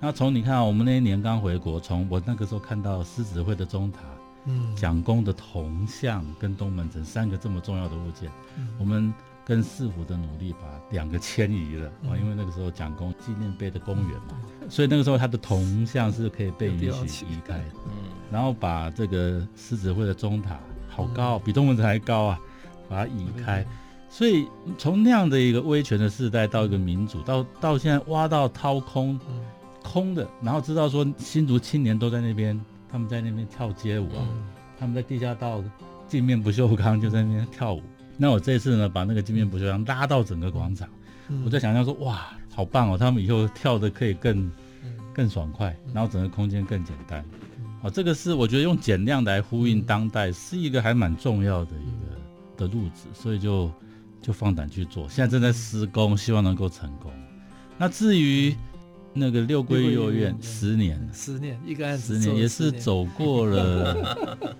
那从你看，我们那一年刚回国，从我那个时候看到狮子会的中塔，嗯，蒋公的铜像跟东门城三个这么重要的物件，嗯，我们跟市府的努力把两个迁移了啊，因为那个时候蒋公纪念碑的公园嘛，所以那个时候他的铜像是可以被允许移开，嗯，然后把这个狮子会的中塔好高，比东门城还高啊，把它移开。所以从那样的一个威权的时代到一个民主，到到现在挖到掏空，空的，然后知道说新竹青年都在那边，他们在那边跳街舞啊，他们在地下道镜面不锈钢就在那边跳舞。那我这次呢，把那个镜面不锈钢拉到整个广场，我在想象说哇，好棒哦，他们以后跳的可以更更爽快，然后整个空间更简单。啊，这个是我觉得用减量来呼应当代，是一个还蛮重要的一个的路子，所以就就放胆去做。现在正在施工，希望能够成功。那至于那个六龟幼儿园，十年，十年一个案子，十年也是走过了，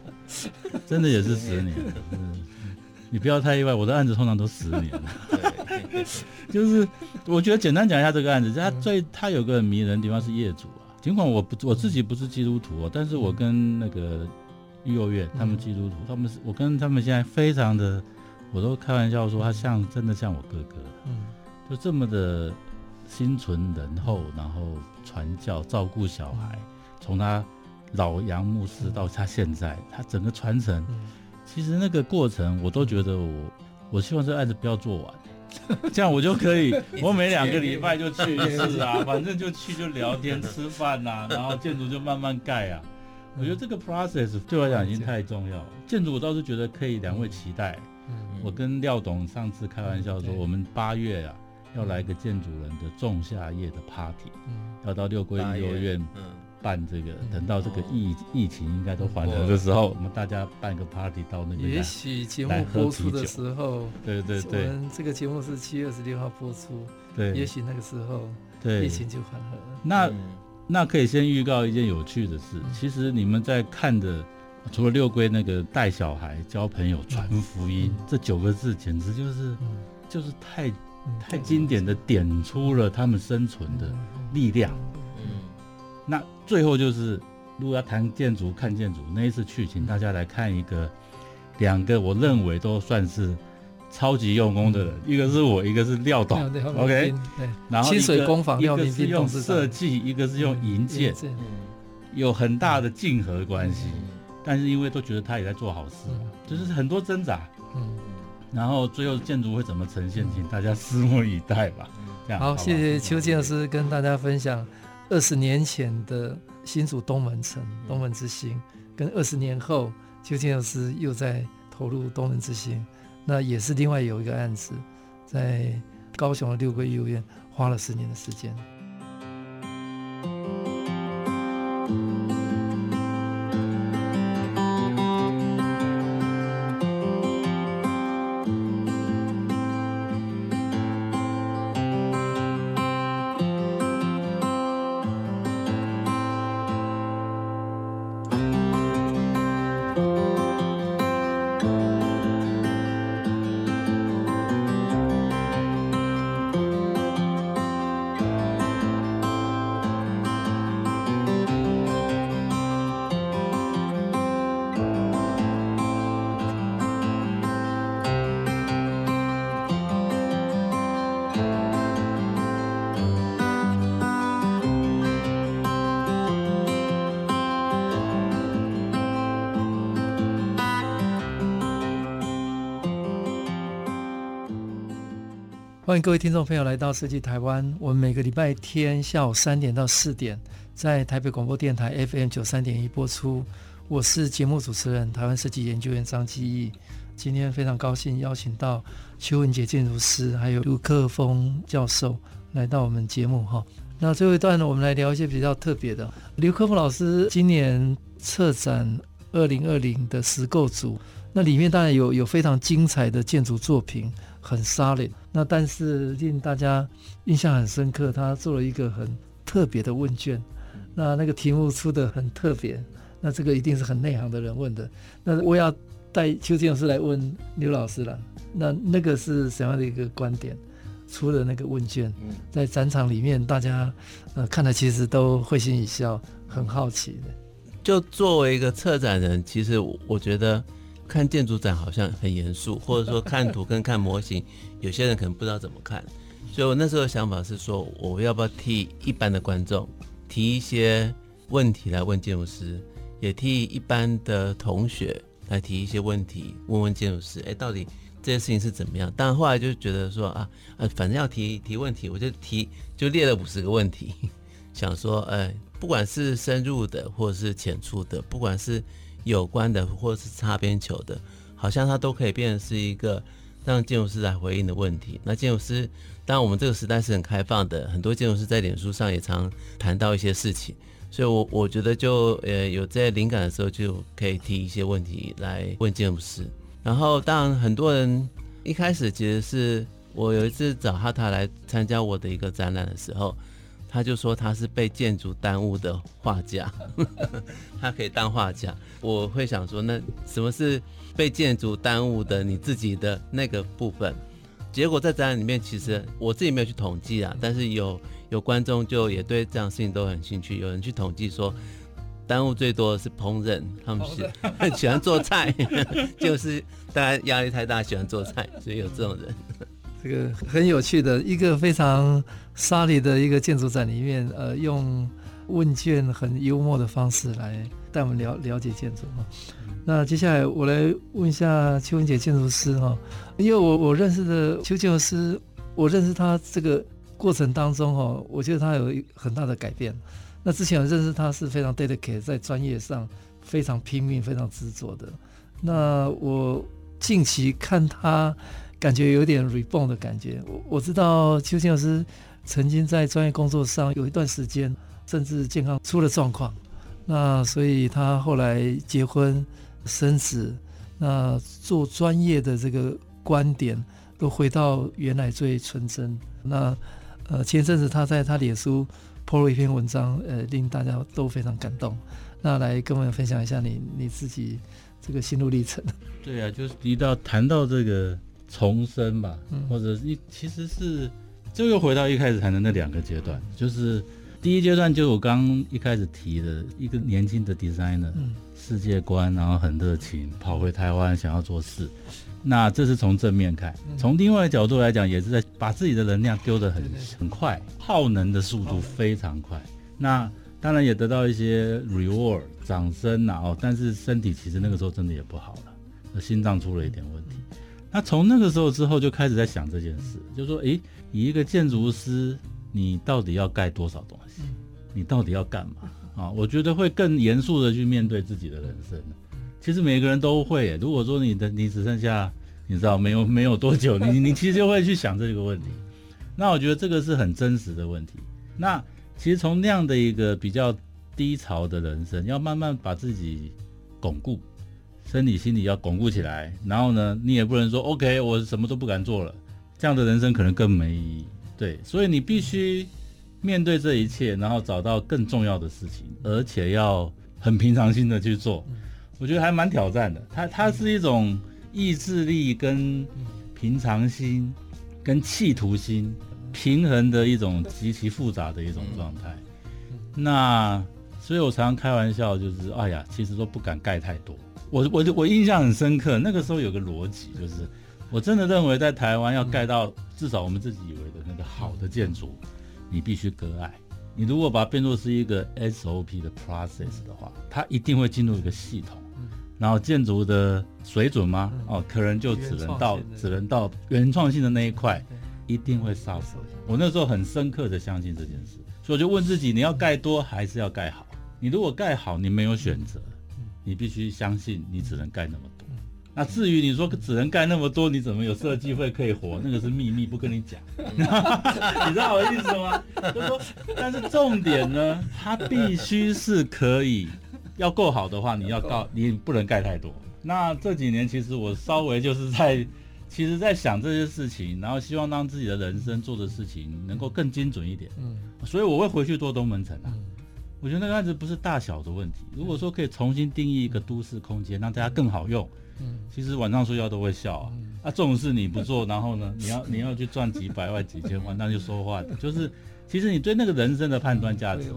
真的也是十年。你不要太意外，我的案子通常都十年就是我觉得简单讲一下这个案子，它最它有个很迷人的地方是业主啊。尽管我不我自己不是基督徒，但是我跟那个育幼院他们基督徒，他们是我跟他们现在非常的，我都开玩笑说他像真的像我哥哥，嗯，就这么的心存仁厚，然后传教照顾小孩，从他老杨牧师到他现在，他整个传承。其实那个过程，我都觉得我，我希望这个案子不要做完，这样我就可以，我每两个礼拜就去一次啊，反正就去就聊天吃饭呐、啊，然后建筑就慢慢盖啊。我觉得这个 process 对我来讲已经太重要。建筑我倒是觉得可以，两位期待。我跟廖董上次开玩笑说，我们八月啊要来个建筑人的仲夏夜的 party，要到六龟幼儿园。办这个，等到这个疫疫情应该都缓和的时候，我。们大家办个 party 到那边。也许节目播出的时候，对对对，我们这个节目是七月二十六号播出，对，也许那个时候，对，疫情就缓和了。那那可以先预告一件有趣的事，其实你们在看的，除了六龟那个带小孩、交朋友、传福音这九个字，简直就是就是太太经典的点出了他们生存的力量。那最后就是，如果要谈建筑、看建筑，那一次去，请大家来看一个，两个我认为都算是超级用功的人，嗯、一个是我，一个是廖董，OK，对，然后清水工坊，一个是用设计，一个是用营建，有很大的竞合关系，但是因为都觉得他也在做好事，就是很多挣扎，嗯，然后最后建筑会怎么呈现，请大家拭目以待吧。这样，好，谢谢邱建老师跟大家分享。二十年前的新竹东门城、东门之星，跟二十年后邱建老师又在投入东门之星，那也是另外有一个案子，在高雄的六龟幼儿园花了十年的时间。各位听众朋友来到设计台湾。我们每个礼拜天下午三点到四点，在台北广播电台 FM 九三点一播出。我是节目主持人台湾设计研究员张基义。今天非常高兴邀请到邱文杰建筑师还有卢克峰教授来到我们节目哈。那最后一段呢，我们来聊一些比较特别的。刘克峰老师今年策展二零二零的实构组，那里面当然有有非常精彩的建筑作品。很 solid，那但是令大家印象很深刻，他做了一个很特别的问卷，那那个题目出的很特别，那这个一定是很内行的人问的。那我要带邱建老师来问刘老师了，那那个是什么样的一个观点？出了那个问卷，在展场里面，大家呃看了其实都会心一笑，很好奇的。就作为一个策展人，其实我觉得。看建筑展好像很严肃，或者说看图跟看模型，有些人可能不知道怎么看。所以我那时候的想法是说，我要不要替一般的观众提一些问题来问建筑师，也替一般的同学来提一些问题，问问建筑师，哎，到底这些事情是怎么样？但后来就觉得说啊，呃，反正要提提问题，我就提就列了五十个问题，想说，哎，不管是深入的或者是浅出的，不管是。有关的或者是擦边球的，好像它都可以变成是一个让建筑师来回应的问题。那建筑师，当然我们这个时代是很开放的，很多建筑师在脸书上也常谈到一些事情，所以我我觉得就呃有在灵感的时候就可以提一些问题来问建筑师。然后当然很多人一开始其实是我有一次找哈塔来参加我的一个展览的时候。他就说他是被建筑耽误的画家，他可以当画家。我会想说，那什么是被建筑耽误的你自己的那个部分？结果在展览里面，其实我自己没有去统计啊，但是有有观众就也对这样事情都很兴趣。有人去统计说，耽误最多的是烹饪，他们是很 喜欢做菜，就是大家压力太大，喜欢做菜，所以有这种人。这个很有趣的一个非常沙里的一个建筑展里面，呃，用问卷很幽默的方式来带我们了了解建筑哈。那接下来我来问一下邱文杰建筑师哈，因为我我认识的邱建筑师，我认识他这个过程当中哈，我觉得他有很大的改变。那之前我认识他是非常 dedicated 在专业上非常拼命、非常执着的。那我近期看他。感觉有点 reborn 的感觉。我我知道邱建筑师曾经在专业工作上有一段时间，甚至健康出了状况。那所以他后来结婚生子，那做专业的这个观点都回到原来最纯真。那呃前阵子他在他脸书 po 了一篇文章，呃令大家都非常感动。那来跟我们分享一下你你自己这个心路历程。对啊，就是提到谈到这个。重生吧，或者一其实是，就又回到一开始谈的那两个阶段，就是第一阶段就我刚一开始提的一个年轻的 designer，世界观，然后很热情，跑回台湾想要做事，那这是从正面看，从另外一个角度来讲，也是在把自己的能量丢得很很快，耗能的速度非常快，那当然也得到一些 reward 掌声啊，哦，但是身体其实那个时候真的也不好了，心脏出了一点问题。那从那个时候之后就开始在想这件事，就说，诶，以一个建筑师，你到底要盖多少东西？你到底要干嘛？啊，我觉得会更严肃的去面对自己的人生。其实每个人都会，如果说你的你只剩下，你知道没有没有多久，你 你其实就会去想这个问题。那我觉得这个是很真实的问题。那其实从那样的一个比较低潮的人生，要慢慢把自己巩固。身体、心理要巩固起来，然后呢，你也不能说 OK，我什么都不敢做了，这样的人生可能更没意义。对，所以你必须面对这一切，然后找到更重要的事情，而且要很平常心的去做。我觉得还蛮挑战的。它它是一种意志力跟平常心跟企图心平衡的一种极其复杂的一种状态。那所以我常常开玩笑，就是哎呀，其实都不敢盖太多。我我我印象很深刻，那个时候有个逻辑，就是我真的认为在台湾要盖到至少我们自己以为的那个好的建筑，你必须割爱。你如果把它变作是一个 SOP 的 process 的话，它一定会进入一个系统，然后建筑的水准吗？哦，可能就只能到只能到原创性的那一块，一定会 suffer。我那时候很深刻的相信这件事，所以我就问自己：你要盖多还是要盖好？你如果盖好，你没有选择。你必须相信，你只能盖那么多。那至于你说只能盖那么多，你怎么有设计会可以活？那个是秘密，不跟你讲。你知道我的意思吗？就说，但是重点呢，它必须是可以，要够好的话，你要告，你不能盖太多。那这几年其实我稍微就是在，其实在想这些事情，然后希望让自己的人生做的事情能够更精准一点。嗯，所以我会回去做东门城啊。我觉得那个案子不是大小的问题。如果说可以重新定义一个都市空间，让大家更好用，嗯，其实晚上睡觉都会笑啊。啊，这种事你不做，然后呢，你要你要去赚几百万、几千万，那就说话。就是其实你对那个人生的判断价值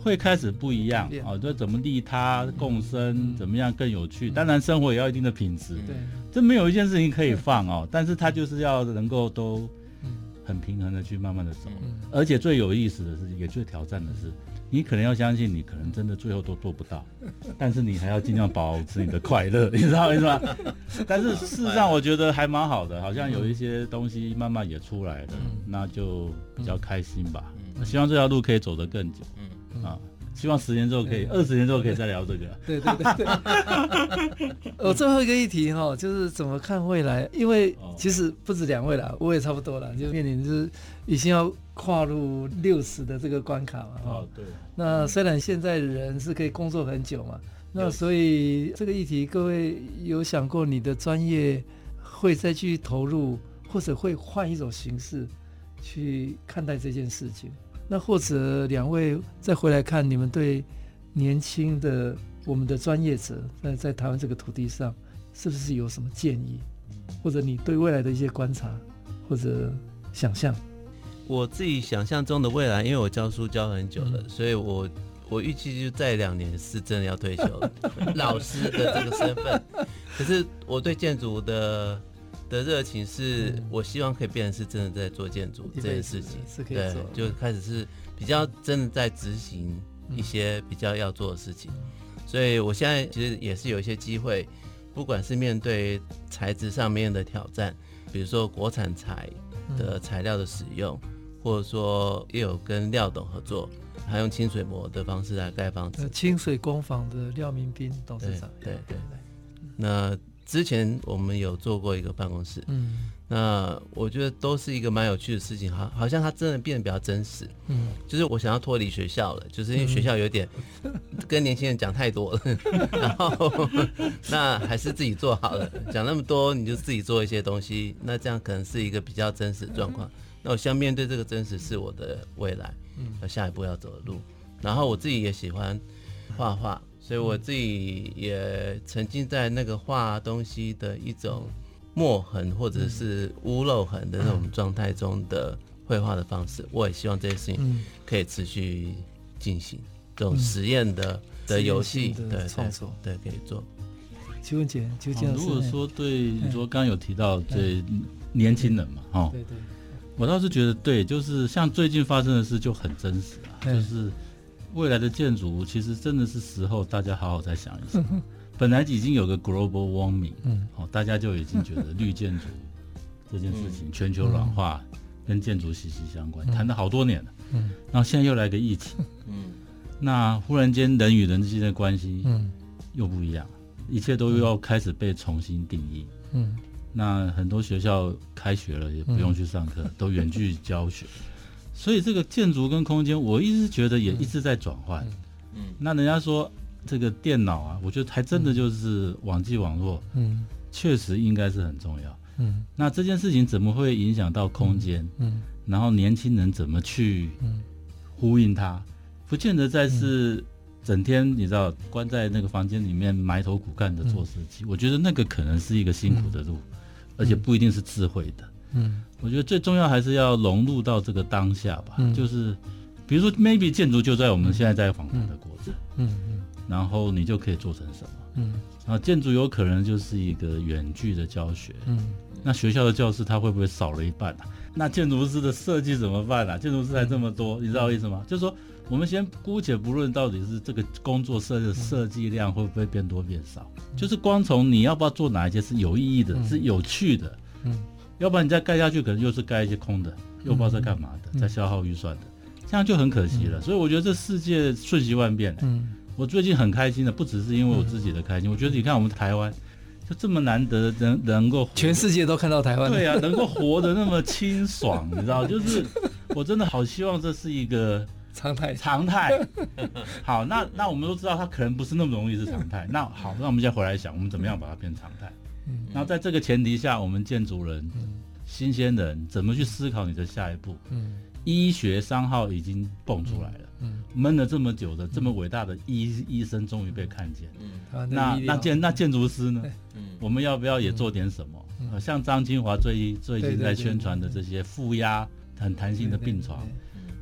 会开始不一样啊。就怎么利他共生，怎么样更有趣？当然生活也要一定的品质。对，这没有一件事情可以放哦，但是它就是要能够都很平衡的去慢慢的走。而且最有意思的是，也最挑战的是。你可能要相信，你可能真的最后都做不到，但是你还要尽量保持你的快乐，你知道意思吗？但是事实上，我觉得还蛮好的，好像有一些东西慢慢也出来了，那就比较开心吧。希望这条路可以走得更久，啊，希望十年之后可以，二十年之后可以再聊这个。对对对对。我 最后一个议题哈，就是怎么看未来？因为其实不止两位了，我也差不多了，就面临就是已经要跨入六十的这个关卡嘛。哦，对。那虽然现在人是可以工作很久嘛，那所以这个议题，各位有想过你的专业会再去投入，或者会换一种形式去看待这件事情？那或者两位再回来看，你们对年轻的我们的专业者在在台湾这个土地上，是不是有什么建议？或者你对未来的一些观察或者想象？我自己想象中的未来，因为我教书教很久了，嗯、所以我我预计就在两年是真的要退休了，老师的这个身份。可是我对建筑的。的热情是我希望可以变成是真的在做建筑这件事情，对，就开始是比较真的在执行一些比较要做的事情，所以我现在其实也是有一些机会，不管是面对材质上面的挑战，比如说国产材的材料的使用，或者说也有跟廖董合作，还用清水模的方式来盖房子，清水工坊的廖明斌董事长，对对对，那。之前我们有做过一个办公室，嗯，那我觉得都是一个蛮有趣的事情，好，好像它真的变得比较真实，嗯，就是我想要脱离学校了，就是因为学校有点 跟年轻人讲太多了，嗯、然后 那还是自己做好了，讲那么多你就自己做一些东西，那这样可能是一个比较真实的状况。那我想面对这个真实是我的未来，嗯，下一步要走的路，然后我自己也喜欢画画。所以我自己也沉浸在那个画东西的一种墨痕或者是污漏痕的那种状态中的绘画的方式。我也希望这些事情可以持续进行这种实验的的游戏的创作，对，可以做。邱文杰，邱建，如果说对你说刚刚有提到对年轻人嘛，哈，对对，我倒是觉得对，就是像最近发生的事就很真实啊，就是。未来的建筑其实真的是时候，大家好好再想一想。本来已经有个 global warming，嗯，哦，大家就已经觉得绿建筑这件事情，全球暖化跟建筑息息相关，谈了好多年了。嗯，然后现在又来个疫情，嗯，那忽然间人与人之间的关系，嗯，又不一样，一切都又要开始被重新定义。嗯，那很多学校开学了，也不用去上课，都远距教学。所以这个建筑跟空间，我一直觉得也一直在转换。嗯，那人家说这个电脑啊，我觉得还真的就是网际网络，嗯，确实应该是很重要。嗯，那这件事情怎么会影响到空间？嗯，然后年轻人怎么去呼应它？不见得再是整天你知道关在那个房间里面埋头苦干的做设计。我觉得那个可能是一个辛苦的路，而且不一定是智慧的。嗯，我觉得最重要还是要融入到这个当下吧。嗯，就是比如说，maybe 建筑就在我们现在在访谈的过程。嗯嗯，然后你就可以做成什么？嗯，然后建筑有可能就是一个远距的教学。嗯，那学校的教室它会不会少了一半啊？那建筑师的设计怎么办啊？建筑师还这么多，你知道我意思吗？就是说，我们先姑且不论到底是这个工作设的设计量会不会变多变少，就是光从你要不要做哪一些是有意义的，是有趣的。嗯。要不然你再盖下去，可能又是盖一些空的，又不知道在干嘛的，在消耗预算的，这样就很可惜了。所以我觉得这世界瞬息万变。嗯，我最近很开心的，不只是因为我自己的开心，我觉得你看我们台湾，就这么难得能能够全世界都看到台湾，对啊，能够活得那么清爽，你知道，就是我真的好希望这是一个常态，常态。好，那那我们都知道它可能不是那么容易是常态。那好，那我们现在回来想，我们怎么样把它变常态？然后在这个前提下，我们建筑人、新鲜人怎么去思考你的下一步？嗯，医学商号已经蹦出来了，嗯，闷了这么久的这么伟大的医医生终于被看见，嗯，那那建那建筑师呢？嗯，我们要不要也做点什么？像张清华最最近在宣传的这些负压很弹性的病床，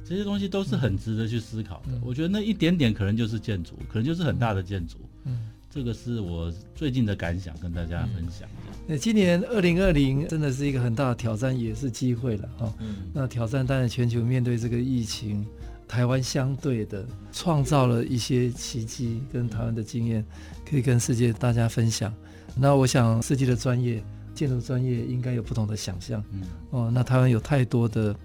这些东西都是很值得去思考的。我觉得那一点点可能就是建筑，可能就是很大的建筑。嗯。这个是我最近的感想，跟大家分享。那今年二零二零真的是一个很大的挑战，也是机会了哈。嗯。那挑战当然全球面对这个疫情，台湾相对的创造了一些奇迹，跟台湾的经验可以跟世界大家分享。那我想设计的专业、建筑专业应该有不同的想象。嗯。哦，那台湾有太多的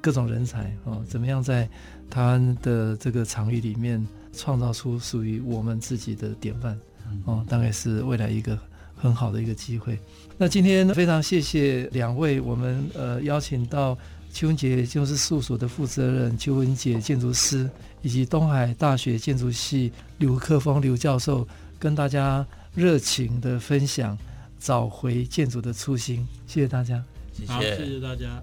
各种人才哦，怎么样在台湾的这个场域里面创造出属于我们自己的典范，哦，大概是未来一个很好的一个机会。那今天非常谢谢两位，我们呃邀请到邱文杰建筑师事务所的负责人邱文杰建筑师，以及东海大学建筑系刘克峰刘教授，跟大家热情的分享，找回建筑的初心。谢谢大家，谢谢，好，谢谢大家。